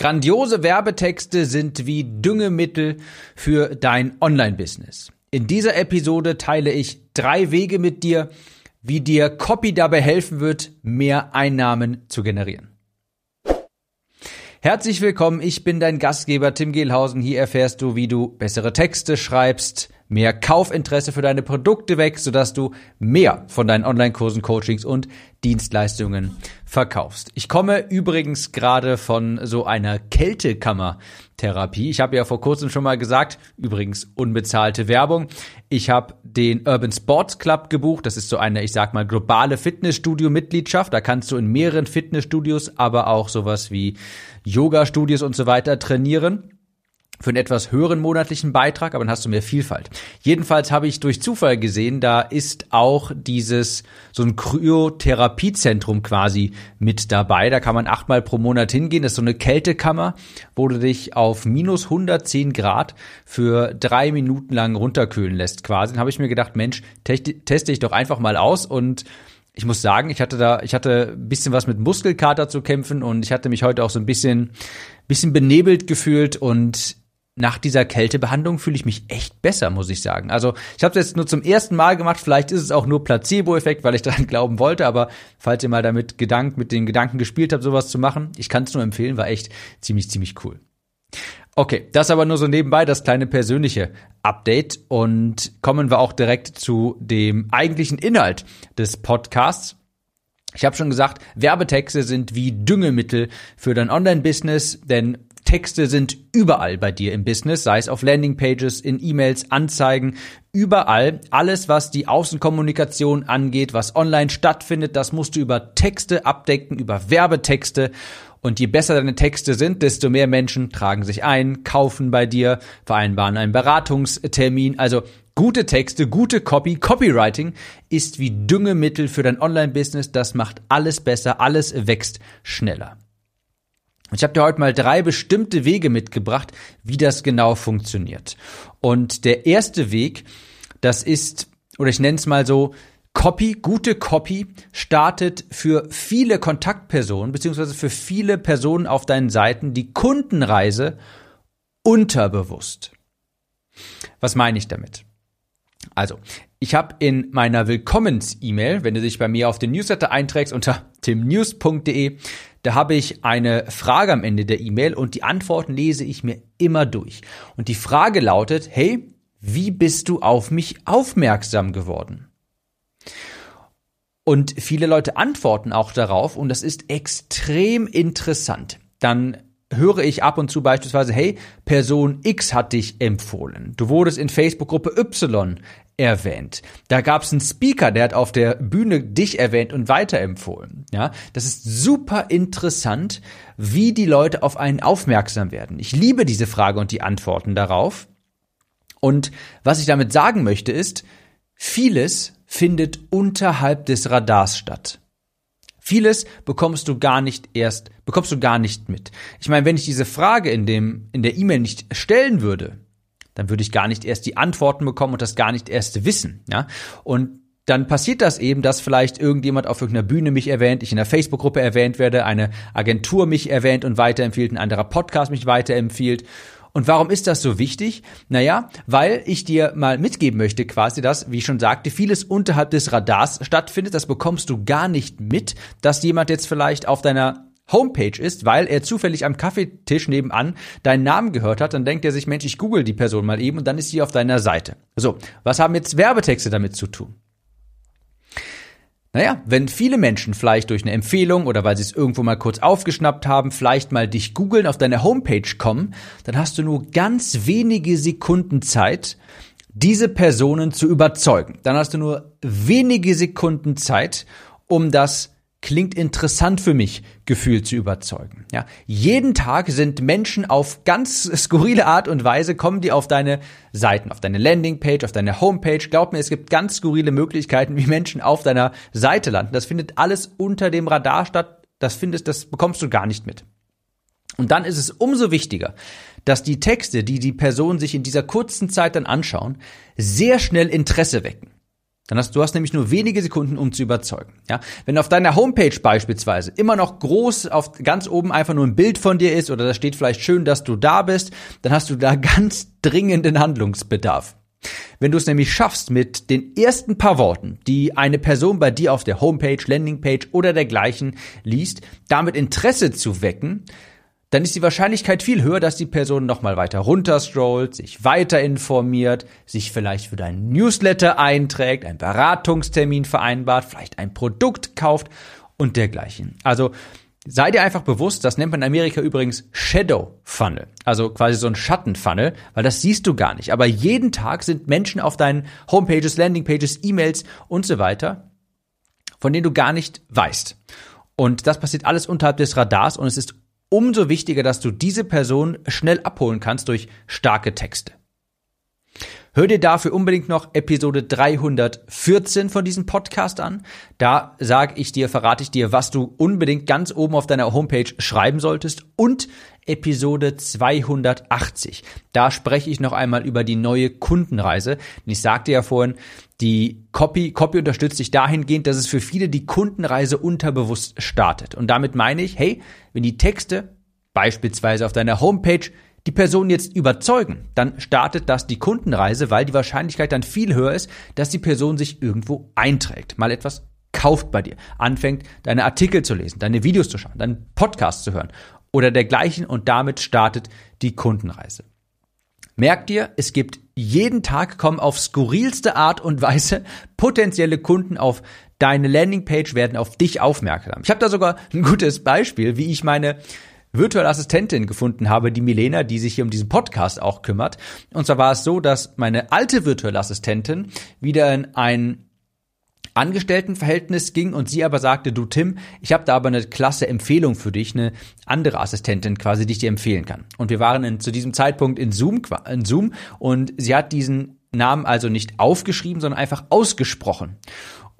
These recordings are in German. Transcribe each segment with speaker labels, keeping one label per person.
Speaker 1: Grandiose Werbetexte sind wie Düngemittel für dein Online-Business. In dieser Episode teile ich drei Wege mit dir, wie dir Copy dabei helfen wird, mehr Einnahmen zu generieren. Herzlich willkommen, ich bin dein Gastgeber Tim Gehlhausen. Hier erfährst du, wie du bessere Texte schreibst, mehr Kaufinteresse für deine Produkte wächst, sodass du mehr von deinen Online-Kursen, Coachings und Dienstleistungen verkaufst. Ich komme übrigens gerade von so einer Kältekammertherapie. Ich habe ja vor kurzem schon mal gesagt, übrigens unbezahlte Werbung. Ich habe den Urban Sports Club gebucht. Das ist so eine, ich sag mal, globale Fitnessstudio-Mitgliedschaft. Da kannst du in mehreren Fitnessstudios, aber auch sowas wie Yoga-Studios und so weiter trainieren für einen etwas höheren monatlichen Beitrag, aber dann hast du mehr Vielfalt. Jedenfalls habe ich durch Zufall gesehen, da ist auch dieses so ein Kryotherapiezentrum quasi mit dabei. Da kann man achtmal pro Monat hingehen. Das ist so eine Kältekammer, wo du dich auf minus 110 Grad für drei Minuten lang runterkühlen lässt quasi. Dann habe ich mir gedacht, Mensch, teste ich doch einfach mal aus und ich muss sagen, ich hatte da, ich hatte ein bisschen was mit Muskelkater zu kämpfen und ich hatte mich heute auch so ein bisschen, bisschen benebelt gefühlt und nach dieser Kältebehandlung fühle ich mich echt besser, muss ich sagen. Also ich habe es jetzt nur zum ersten Mal gemacht. Vielleicht ist es auch nur Placebo-Effekt, weil ich daran glauben wollte. Aber falls ihr mal damit Gedank, mit den Gedanken gespielt habt, sowas zu machen, ich kann es nur empfehlen. War echt ziemlich, ziemlich cool. Okay, das aber nur so nebenbei, das kleine persönliche Update. Und kommen wir auch direkt zu dem eigentlichen Inhalt des Podcasts. Ich habe schon gesagt, Werbetexte sind wie Düngemittel für dein Online-Business, denn Texte sind überall bei dir im Business, sei es auf Landingpages, in E-Mails, Anzeigen, überall. Alles, was die Außenkommunikation angeht, was online stattfindet, das musst du über Texte abdecken, über Werbetexte. Und je besser deine Texte sind, desto mehr Menschen tragen sich ein, kaufen bei dir, vereinbaren einen Beratungstermin. Also gute Texte, gute Copy, Copywriting ist wie Düngemittel für dein Online-Business. Das macht alles besser, alles wächst schneller. Ich habe dir heute mal drei bestimmte Wege mitgebracht, wie das genau funktioniert. Und der erste Weg, das ist, oder ich nenne es mal so, Copy, gute Copy startet für viele Kontaktpersonen beziehungsweise für viele Personen auf deinen Seiten die Kundenreise unterbewusst. Was meine ich damit? Also, ich habe in meiner Willkommens-E-Mail, wenn du dich bei mir auf den Newsletter einträgst unter timnews.de, da habe ich eine Frage am Ende der E-Mail und die Antworten lese ich mir immer durch. Und die Frage lautet, hey, wie bist du auf mich aufmerksam geworden? Und viele Leute antworten auch darauf und das ist extrem interessant. Dann höre ich ab und zu beispielsweise, hey, Person X hat dich empfohlen. Du wurdest in Facebook-Gruppe Y erwähnt. Da gab es einen Speaker, der hat auf der Bühne dich erwähnt und weiterempfohlen. Ja, das ist super interessant, wie die Leute auf einen aufmerksam werden. Ich liebe diese Frage und die Antworten darauf. Und was ich damit sagen möchte ist, vieles findet unterhalb des Radars statt. Vieles bekommst du gar nicht erst, bekommst du gar nicht mit. Ich meine, wenn ich diese Frage in dem, in der E-Mail nicht stellen würde, dann würde ich gar nicht erst die Antworten bekommen und das gar nicht erst wissen, ja. Und dann passiert das eben, dass vielleicht irgendjemand auf irgendeiner Bühne mich erwähnt, ich in einer Facebook-Gruppe erwähnt werde, eine Agentur mich erwähnt und weiterempfiehlt, ein anderer Podcast mich weiterempfiehlt. Und warum ist das so wichtig? Naja, weil ich dir mal mitgeben möchte, quasi, dass, wie ich schon sagte, vieles unterhalb des Radars stattfindet. Das bekommst du gar nicht mit, dass jemand jetzt vielleicht auf deiner Homepage ist, weil er zufällig am Kaffeetisch nebenan deinen Namen gehört hat, dann denkt er sich, Mensch, ich google die Person mal eben und dann ist sie auf deiner Seite. So, was haben jetzt Werbetexte damit zu tun? Naja, wenn viele Menschen vielleicht durch eine Empfehlung oder weil sie es irgendwo mal kurz aufgeschnappt haben, vielleicht mal dich googeln, auf deine Homepage kommen, dann hast du nur ganz wenige Sekunden Zeit, diese Personen zu überzeugen. Dann hast du nur wenige Sekunden Zeit, um das klingt interessant für mich, Gefühl zu überzeugen. Ja, jeden Tag sind Menschen auf ganz skurrile Art und Weise kommen die auf deine Seiten, auf deine Landingpage, auf deine Homepage. Glaub mir, es gibt ganz skurrile Möglichkeiten, wie Menschen auf deiner Seite landen. Das findet alles unter dem Radar statt. Das findest, das bekommst du gar nicht mit. Und dann ist es umso wichtiger, dass die Texte, die die Personen sich in dieser kurzen Zeit dann anschauen, sehr schnell Interesse wecken. Dann hast du hast nämlich nur wenige Sekunden, um zu überzeugen. Ja, wenn auf deiner Homepage beispielsweise immer noch groß auf ganz oben einfach nur ein Bild von dir ist oder da steht vielleicht schön, dass du da bist, dann hast du da ganz dringenden Handlungsbedarf. Wenn du es nämlich schaffst, mit den ersten paar Worten, die eine Person bei dir auf der Homepage, Landingpage oder dergleichen liest, damit Interesse zu wecken, dann ist die Wahrscheinlichkeit viel höher, dass die Person nochmal weiter runterscrollt, sich weiter informiert, sich vielleicht für deinen Newsletter einträgt, einen Beratungstermin vereinbart, vielleicht ein Produkt kauft und dergleichen. Also sei dir einfach bewusst, das nennt man in Amerika übrigens Shadow Funnel, also quasi so ein Schattenfunnel, weil das siehst du gar nicht. Aber jeden Tag sind Menschen auf deinen Homepages, Landingpages, E-Mails und so weiter, von denen du gar nicht weißt. Und das passiert alles unterhalb des Radars und es ist umso wichtiger, dass du diese Person schnell abholen kannst durch starke Texte. Hör dir dafür unbedingt noch Episode 314 von diesem Podcast an. Da sage ich dir, verrate ich dir, was du unbedingt ganz oben auf deiner Homepage schreiben solltest. Und Episode 280. Da spreche ich noch einmal über die neue Kundenreise. Und ich sagte ja vorhin, die Copy, Copy unterstützt dich dahingehend, dass es für viele die Kundenreise unterbewusst startet. Und damit meine ich, hey, wenn die Texte beispielsweise auf deiner Homepage die Person jetzt überzeugen, dann startet das die Kundenreise, weil die Wahrscheinlichkeit dann viel höher ist, dass die Person sich irgendwo einträgt, mal etwas kauft bei dir, anfängt, deine Artikel zu lesen, deine Videos zu schauen, deinen Podcast zu hören oder dergleichen und damit startet die Kundenreise. Merkt dir, es gibt jeden Tag kommen auf skurrilste Art und Weise potenzielle Kunden auf deine Landingpage werden auf dich aufmerksam. Ich habe da sogar ein gutes Beispiel, wie ich meine virtuelle Assistentin gefunden habe, die Milena, die sich hier um diesen Podcast auch kümmert. Und zwar war es so, dass meine alte virtuelle Assistentin wieder in ein Angestelltenverhältnis ging und sie aber sagte, du Tim, ich habe da aber eine klasse Empfehlung für dich, eine andere Assistentin quasi, die ich dir empfehlen kann. Und wir waren in, zu diesem Zeitpunkt in Zoom, in Zoom und sie hat diesen Namen also nicht aufgeschrieben, sondern einfach ausgesprochen.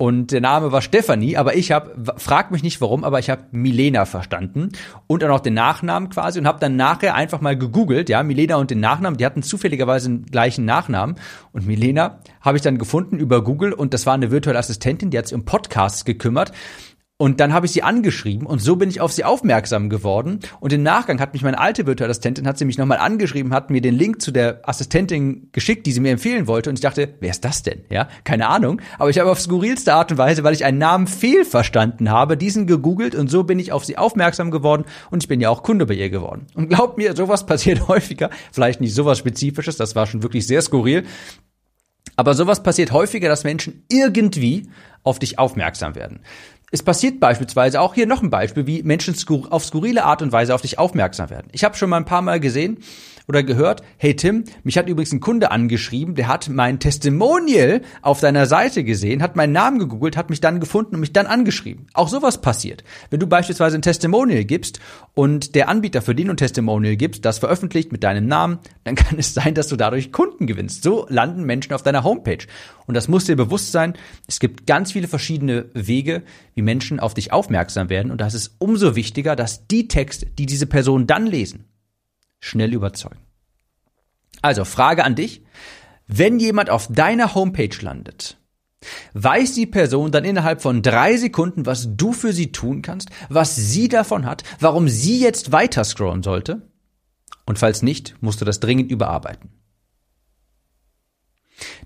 Speaker 1: Und der Name war Stefanie, aber ich habe, frag mich nicht warum, aber ich habe Milena verstanden und dann auch den Nachnamen quasi und habe dann nachher einfach mal gegoogelt, ja, Milena und den Nachnamen, die hatten zufälligerweise den gleichen Nachnamen. Und Milena habe ich dann gefunden über Google und das war eine virtuelle Assistentin, die hat sich um Podcasts gekümmert und dann habe ich sie angeschrieben und so bin ich auf sie aufmerksam geworden. Und im Nachgang hat mich meine alte virtuelle Assistentin, hat sie mich nochmal angeschrieben, hat mir den Link zu der Assistentin geschickt, die sie mir empfehlen wollte. Und ich dachte, wer ist das denn? Ja, keine Ahnung. Aber ich habe auf skurrilste Art und Weise, weil ich einen Namen fehlverstanden habe, diesen gegoogelt und so bin ich auf sie aufmerksam geworden und ich bin ja auch Kunde bei ihr geworden. Und glaubt mir, sowas passiert häufiger. Vielleicht nicht sowas Spezifisches, das war schon wirklich sehr skurril. Aber sowas passiert häufiger, dass Menschen irgendwie auf dich aufmerksam werden. Es passiert beispielsweise auch hier noch ein Beispiel, wie Menschen auf skurrile Art und Weise auf dich aufmerksam werden. Ich habe schon mal ein paar Mal gesehen oder gehört, hey Tim, mich hat übrigens ein Kunde angeschrieben, der hat mein Testimonial auf deiner Seite gesehen, hat meinen Namen gegoogelt, hat mich dann gefunden und mich dann angeschrieben. Auch sowas passiert. Wenn du beispielsweise ein Testimonial gibst und der Anbieter, für den du ein Testimonial gibst, das veröffentlicht mit deinem Namen, dann kann es sein, dass du dadurch Kunden gewinnst. So landen Menschen auf deiner Homepage. Und das muss dir bewusst sein. Es gibt ganz viele verschiedene Wege, wie Menschen auf dich aufmerksam werden. Und das ist umso wichtiger, dass die Texte, die diese Personen dann lesen, schnell überzeugen. Also Frage an dich. Wenn jemand auf deiner Homepage landet, weiß die Person dann innerhalb von drei Sekunden, was du für sie tun kannst, was sie davon hat, warum sie jetzt weiter scrollen sollte? Und falls nicht, musst du das dringend überarbeiten.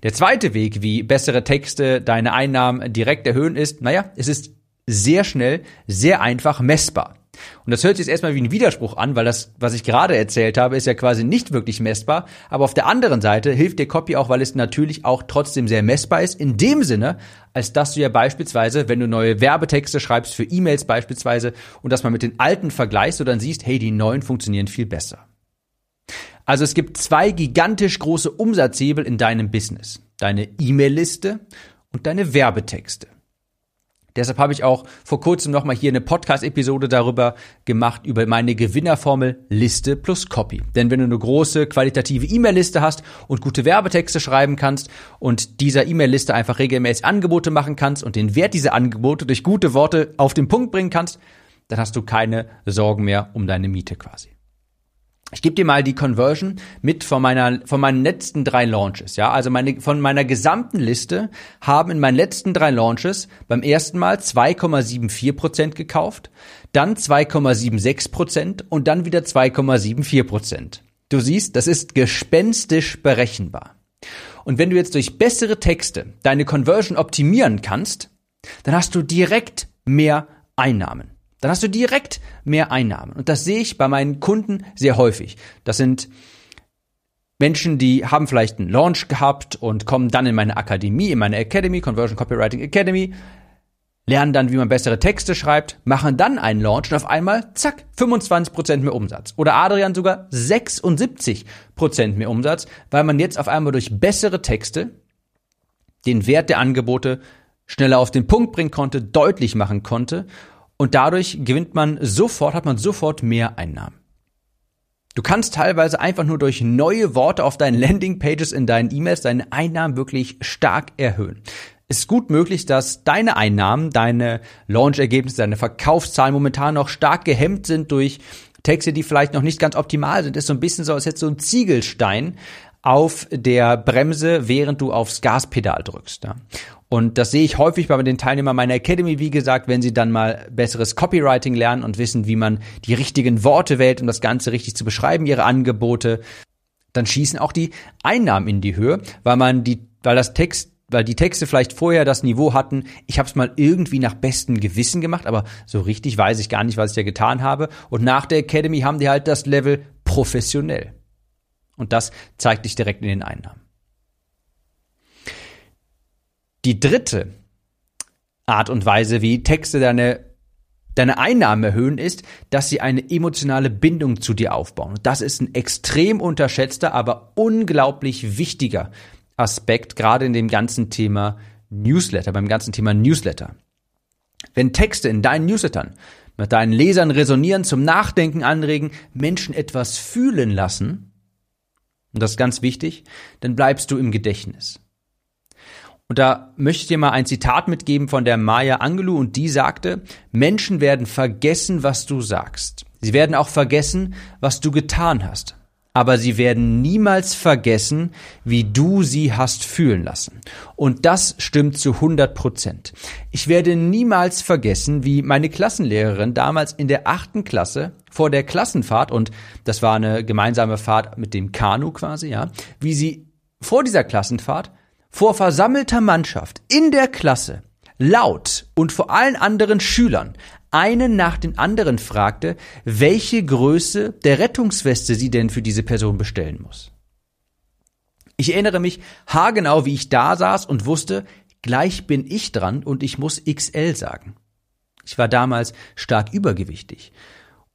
Speaker 1: Der zweite Weg, wie bessere Texte deine Einnahmen direkt erhöhen, ist, naja, es ist sehr schnell, sehr einfach messbar. Und das hört sich jetzt erstmal wie ein Widerspruch an, weil das, was ich gerade erzählt habe, ist ja quasi nicht wirklich messbar. Aber auf der anderen Seite hilft dir Copy auch, weil es natürlich auch trotzdem sehr messbar ist. In dem Sinne, als dass du ja beispielsweise, wenn du neue Werbetexte schreibst für E-Mails beispielsweise und das mal mit den alten vergleichst, du dann siehst, hey, die neuen funktionieren viel besser. Also es gibt zwei gigantisch große Umsatzhebel in deinem Business. Deine E-Mail-Liste und deine Werbetexte. Deshalb habe ich auch vor kurzem nochmal hier eine Podcast-Episode darüber gemacht, über meine Gewinnerformel Liste plus Copy. Denn wenn du eine große qualitative E-Mail-Liste hast und gute Werbetexte schreiben kannst und dieser E-Mail-Liste einfach regelmäßig Angebote machen kannst und den Wert dieser Angebote durch gute Worte auf den Punkt bringen kannst, dann hast du keine Sorgen mehr um deine Miete quasi. Ich gebe dir mal die Conversion mit von meiner von meinen letzten drei Launches, ja? Also meine von meiner gesamten Liste haben in meinen letzten drei Launches beim ersten Mal 2,74 Prozent gekauft, dann 2,76 Prozent und dann wieder 2,74 Prozent. Du siehst, das ist gespenstisch berechenbar. Und wenn du jetzt durch bessere Texte deine Conversion optimieren kannst, dann hast du direkt mehr Einnahmen. Dann hast du direkt mehr Einnahmen. Und das sehe ich bei meinen Kunden sehr häufig. Das sind Menschen, die haben vielleicht einen Launch gehabt und kommen dann in meine Akademie, in meine Academy, Conversion Copywriting Academy, lernen dann, wie man bessere Texte schreibt, machen dann einen Launch und auf einmal, zack, 25% mehr Umsatz. Oder Adrian sogar 76% mehr Umsatz, weil man jetzt auf einmal durch bessere Texte den Wert der Angebote schneller auf den Punkt bringen konnte, deutlich machen konnte und dadurch gewinnt man sofort, hat man sofort mehr Einnahmen. Du kannst teilweise einfach nur durch neue Worte auf deinen Landingpages in deinen E-Mails deine Einnahmen wirklich stark erhöhen. Es ist gut möglich, dass deine Einnahmen, deine Launch-Ergebnisse, deine Verkaufszahlen momentan noch stark gehemmt sind durch Texte, die vielleicht noch nicht ganz optimal sind. Ist so ein bisschen so, als hättest du einen Ziegelstein auf der Bremse, während du aufs Gaspedal drückst. Ja. Und das sehe ich häufig bei den Teilnehmern meiner Academy, wie gesagt, wenn sie dann mal besseres Copywriting lernen und wissen, wie man die richtigen Worte wählt, um das Ganze richtig zu beschreiben, ihre Angebote, dann schießen auch die Einnahmen in die Höhe, weil man die, weil das Text weil die Texte vielleicht vorher das Niveau hatten, ich habe es mal irgendwie nach bestem Gewissen gemacht, aber so richtig weiß ich gar nicht, was ich da getan habe. Und nach der Academy haben die halt das Level professionell. Und das zeigt dich direkt in den Einnahmen. Die dritte Art und Weise, wie Texte deine, deine Einnahmen erhöhen, ist, dass sie eine emotionale Bindung zu dir aufbauen. Und das ist ein extrem unterschätzter, aber unglaublich wichtiger Aspekt, gerade in dem ganzen Thema Newsletter, beim ganzen Thema Newsletter. Wenn Texte in deinen Newslettern mit deinen Lesern resonieren, zum Nachdenken anregen, Menschen etwas fühlen lassen, und das ist ganz wichtig, dann bleibst du im Gedächtnis. Und da möchte ich dir mal ein Zitat mitgeben von der Maya Angelou und die sagte, Menschen werden vergessen, was du sagst. Sie werden auch vergessen, was du getan hast. Aber sie werden niemals vergessen, wie du sie hast fühlen lassen. Und das stimmt zu 100 Prozent. Ich werde niemals vergessen, wie meine Klassenlehrerin damals in der achten Klasse vor der Klassenfahrt, und das war eine gemeinsame Fahrt mit dem Kanu quasi, ja, wie sie vor dieser Klassenfahrt vor versammelter Mannschaft in der Klasse laut und vor allen anderen Schülern einen nach den anderen fragte, welche Größe der Rettungsweste sie denn für diese Person bestellen muss. Ich erinnere mich haargenau, wie ich da saß und wusste, gleich bin ich dran und ich muss XL sagen. Ich war damals stark übergewichtig.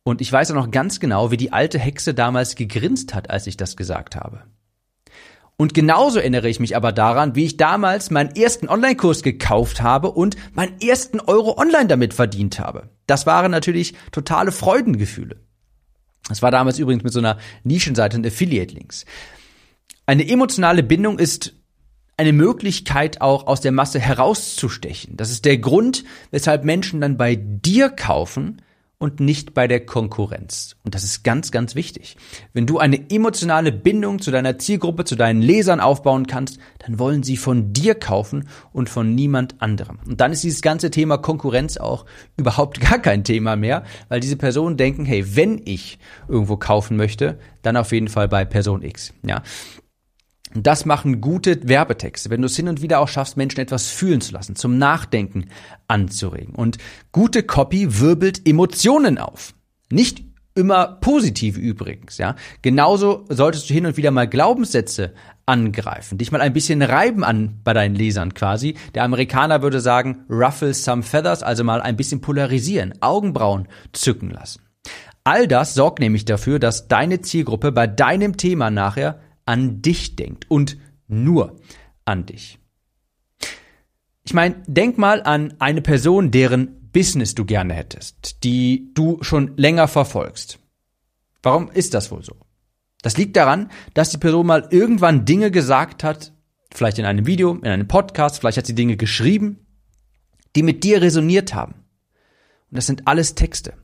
Speaker 1: Und ich weiß auch noch ganz genau, wie die alte Hexe damals gegrinst hat, als ich das gesagt habe. Und genauso erinnere ich mich aber daran, wie ich damals meinen ersten Online-Kurs gekauft habe und meinen ersten Euro online damit verdient habe. Das waren natürlich totale Freudengefühle. Das war damals übrigens mit so einer Nischenseite und Affiliate-Links. Eine emotionale Bindung ist eine Möglichkeit auch aus der Masse herauszustechen. Das ist der Grund, weshalb Menschen dann bei dir kaufen, und nicht bei der Konkurrenz. Und das ist ganz, ganz wichtig. Wenn du eine emotionale Bindung zu deiner Zielgruppe, zu deinen Lesern aufbauen kannst, dann wollen sie von dir kaufen und von niemand anderem. Und dann ist dieses ganze Thema Konkurrenz auch überhaupt gar kein Thema mehr, weil diese Personen denken, hey, wenn ich irgendwo kaufen möchte, dann auf jeden Fall bei Person X. Ja, das machen gute Werbetexte, wenn du es hin und wieder auch schaffst, Menschen etwas fühlen zu lassen, zum Nachdenken anzuregen. Und gute Copy wirbelt Emotionen auf. Nicht immer positiv übrigens, ja. Genauso solltest du hin und wieder mal Glaubenssätze angreifen, dich mal ein bisschen reiben an bei deinen Lesern quasi. Der Amerikaner würde sagen, ruffle some feathers, also mal ein bisschen polarisieren, Augenbrauen zücken lassen. All das sorgt nämlich dafür, dass deine Zielgruppe bei deinem Thema nachher an dich denkt und nur an dich. Ich meine, denk mal an eine Person, deren Business du gerne hättest, die du schon länger verfolgst. Warum ist das wohl so? Das liegt daran, dass die Person mal irgendwann Dinge gesagt hat, vielleicht in einem Video, in einem Podcast, vielleicht hat sie Dinge geschrieben, die mit dir resoniert haben. Und das sind alles Texte.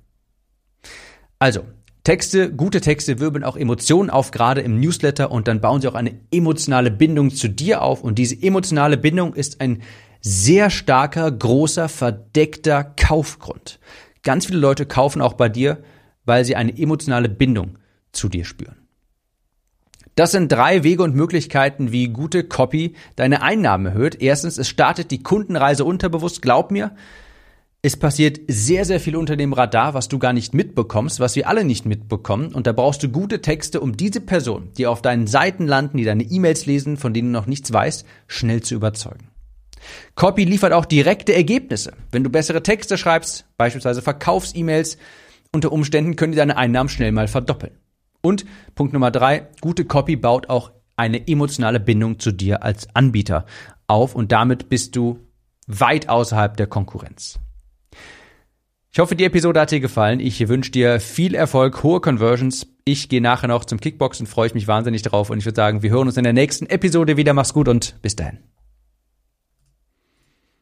Speaker 1: Also, Texte, gute Texte wirbeln auch Emotionen auf, gerade im Newsletter und dann bauen sie auch eine emotionale Bindung zu dir auf und diese emotionale Bindung ist ein sehr starker, großer, verdeckter Kaufgrund. Ganz viele Leute kaufen auch bei dir, weil sie eine emotionale Bindung zu dir spüren. Das sind drei Wege und Möglichkeiten, wie gute Copy deine Einnahmen erhöht. Erstens, es startet die Kundenreise unterbewusst. Glaub mir, es passiert sehr, sehr viel unter dem Radar, was du gar nicht mitbekommst, was wir alle nicht mitbekommen. Und da brauchst du gute Texte, um diese Person, die auf deinen Seiten landen, die deine E-Mails lesen, von denen du noch nichts weißt, schnell zu überzeugen. Copy liefert auch direkte Ergebnisse. Wenn du bessere Texte schreibst, beispielsweise Verkaufs-E-Mails, unter Umständen können die deine Einnahmen schnell mal verdoppeln. Und Punkt Nummer drei, gute Copy baut auch eine emotionale Bindung zu dir als Anbieter auf und damit bist du weit außerhalb der Konkurrenz. Ich hoffe, die Episode hat dir gefallen. Ich wünsche dir viel Erfolg, hohe Conversions. Ich gehe nachher noch zum Kickboxen, freue ich mich wahnsinnig drauf und ich würde sagen, wir hören uns in der nächsten Episode wieder. Mach's gut und bis dahin.